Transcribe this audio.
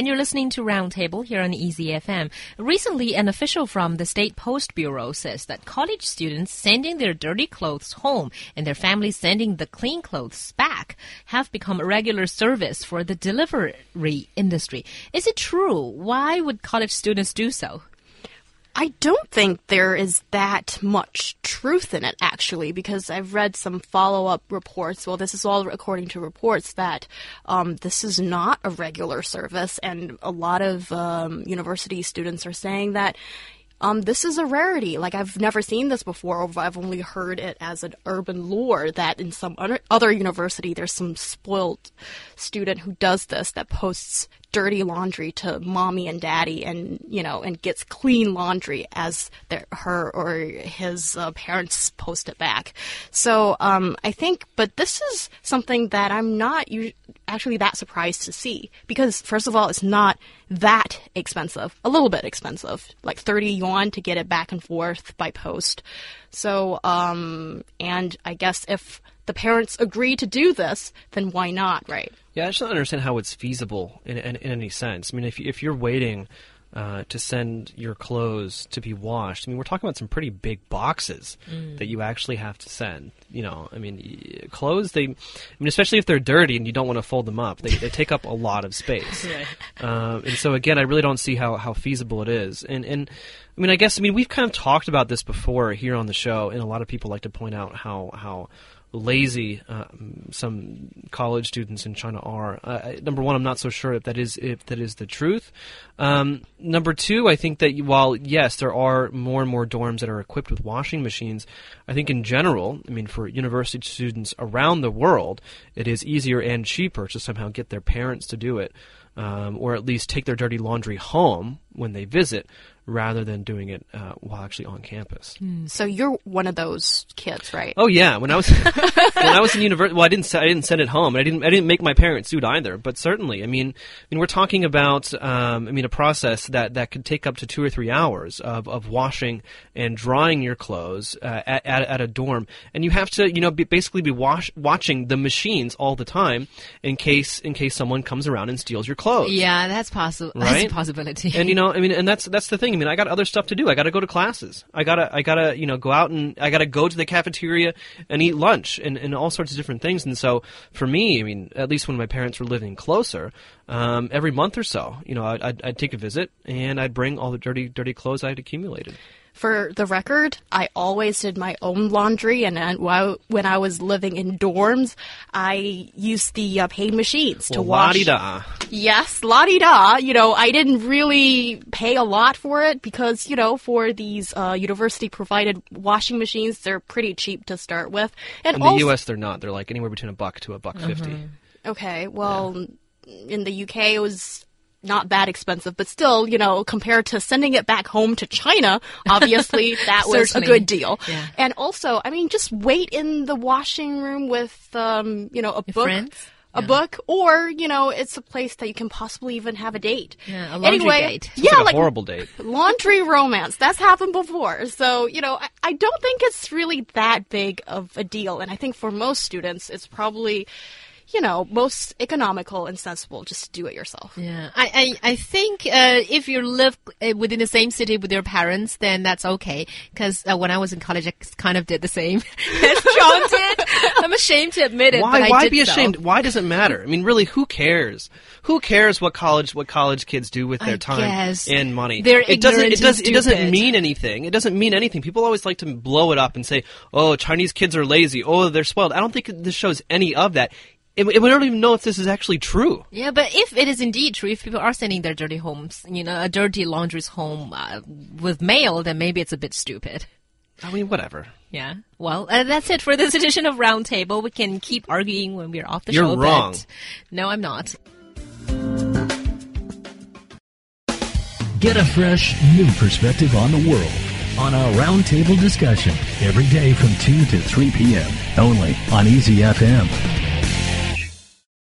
and you're listening to Roundtable here on Easy FM. Recently, an official from the State Post Bureau says that college students sending their dirty clothes home and their families sending the clean clothes back have become a regular service for the delivery industry. Is it true? Why would college students do so? I don't think there is that much truth in it, actually, because I've read some follow up reports. Well, this is all according to reports that um, this is not a regular service, and a lot of um, university students are saying that. Um, this is a rarity. Like I've never seen this before. I've only heard it as an urban lore that in some other university there's some spoiled student who does this that posts dirty laundry to mommy and daddy and you know and gets clean laundry as their, her or his uh, parents post it back. So um, i think but this is something that i'm not actually that surprised to see because first of all it's not that expensive a little bit expensive like 30 yuan to get it back and forth by post. So um, and i guess if the parents agree to do this, then why not, right? Yeah, I just don't understand how it's feasible in, in, in any sense. I mean, if, if you're waiting uh, to send your clothes to be washed, I mean, we're talking about some pretty big boxes mm. that you actually have to send. You know, I mean, clothes, they, I mean, especially if they're dirty and you don't want to fold them up, they, they take up a lot of space. right. uh, and so, again, I really don't see how, how feasible it is. And, and, I mean, I guess, I mean, we've kind of talked about this before here on the show, and a lot of people like to point out how, how, lazy uh, some college students in China are. Uh, number one, I'm not so sure if that is if that is the truth. Um, number two, I think that while yes, there are more and more dorms that are equipped with washing machines, I think in general, I mean, for university students around the world, it is easier and cheaper to somehow get their parents to do it. Um, or at least take their dirty laundry home when they visit, rather than doing it uh, while actually on campus. Mm. So you're one of those kids, right? Oh yeah, when I was when I was in university, well, I didn't I didn't send it home, and I didn't I didn't make my parents do it either. But certainly, I mean, I mean, we're talking about um, I mean a process that that could take up to two or three hours of, of washing and drying your clothes uh, at, at, at a dorm, and you have to you know be, basically be wash, watching the machines all the time in case in case someone comes around and steals your clothes. Yeah, that's possible. Right? That's a possibility. And you know, I mean, and that's that's the thing. I mean, I got other stuff to do. I got to go to classes. I gotta I gotta you know go out and I gotta go to the cafeteria and eat lunch and, and all sorts of different things. And so for me, I mean, at least when my parents were living closer, um, every month or so, you know, I'd, I'd, I'd take a visit and I'd bring all the dirty dirty clothes I had accumulated. For the record, I always did my own laundry, and when I was living in dorms, I used the uh, paid machines to well, wash. La-di-da. Yes, la di da. You know, I didn't really pay a lot for it because you know, for these uh, university-provided washing machines, they're pretty cheap to start with. And in the U.S., they're not. They're like anywhere between a buck to a buck 50 mm-hmm. Okay, well. Yeah in the UK it was not that expensive, but still, you know, compared to sending it back home to China, obviously that was a good deal. Yeah. And also, I mean, just wait in the washing room with, um, you know, a Your book. Friends? a yeah. book, or you know, it's a place that you can possibly even have a date. Yeah, a laundry anyway, date. yeah, like, like horrible date. Laundry romance. That's happened before. So you know, I, I don't think it's really that big of a deal, and I think for most students, it's probably you know, most economical and sensible. Just do it yourself. Yeah, I I, I think uh, if you live uh, within the same city with your parents, then that's okay. Because uh, when I was in college, I kind of did the same as John did. I'm ashamed to admit it. Why? why be ashamed? So. Why does it matter? I mean, really, who cares? Who cares what college what college kids do with their I time guess. and money? They're it doesn't. It does. It doesn't mean anything. It doesn't mean anything. People always like to blow it up and say, "Oh, Chinese kids are lazy. Oh, they're spoiled." I don't think this shows any of that we don't even know if this is actually true. Yeah, but if it is indeed true, if people are sending their dirty homes, you know, a dirty laundry's home uh, with mail, then maybe it's a bit stupid. I mean, whatever. Yeah. Well, uh, that's it for this edition of Roundtable. We can keep arguing when we're off the You're show. You're wrong. no, I'm not. Get a fresh, new perspective on the world on our Roundtable discussion every day from 2 to 3 p.m. only on Easy FM.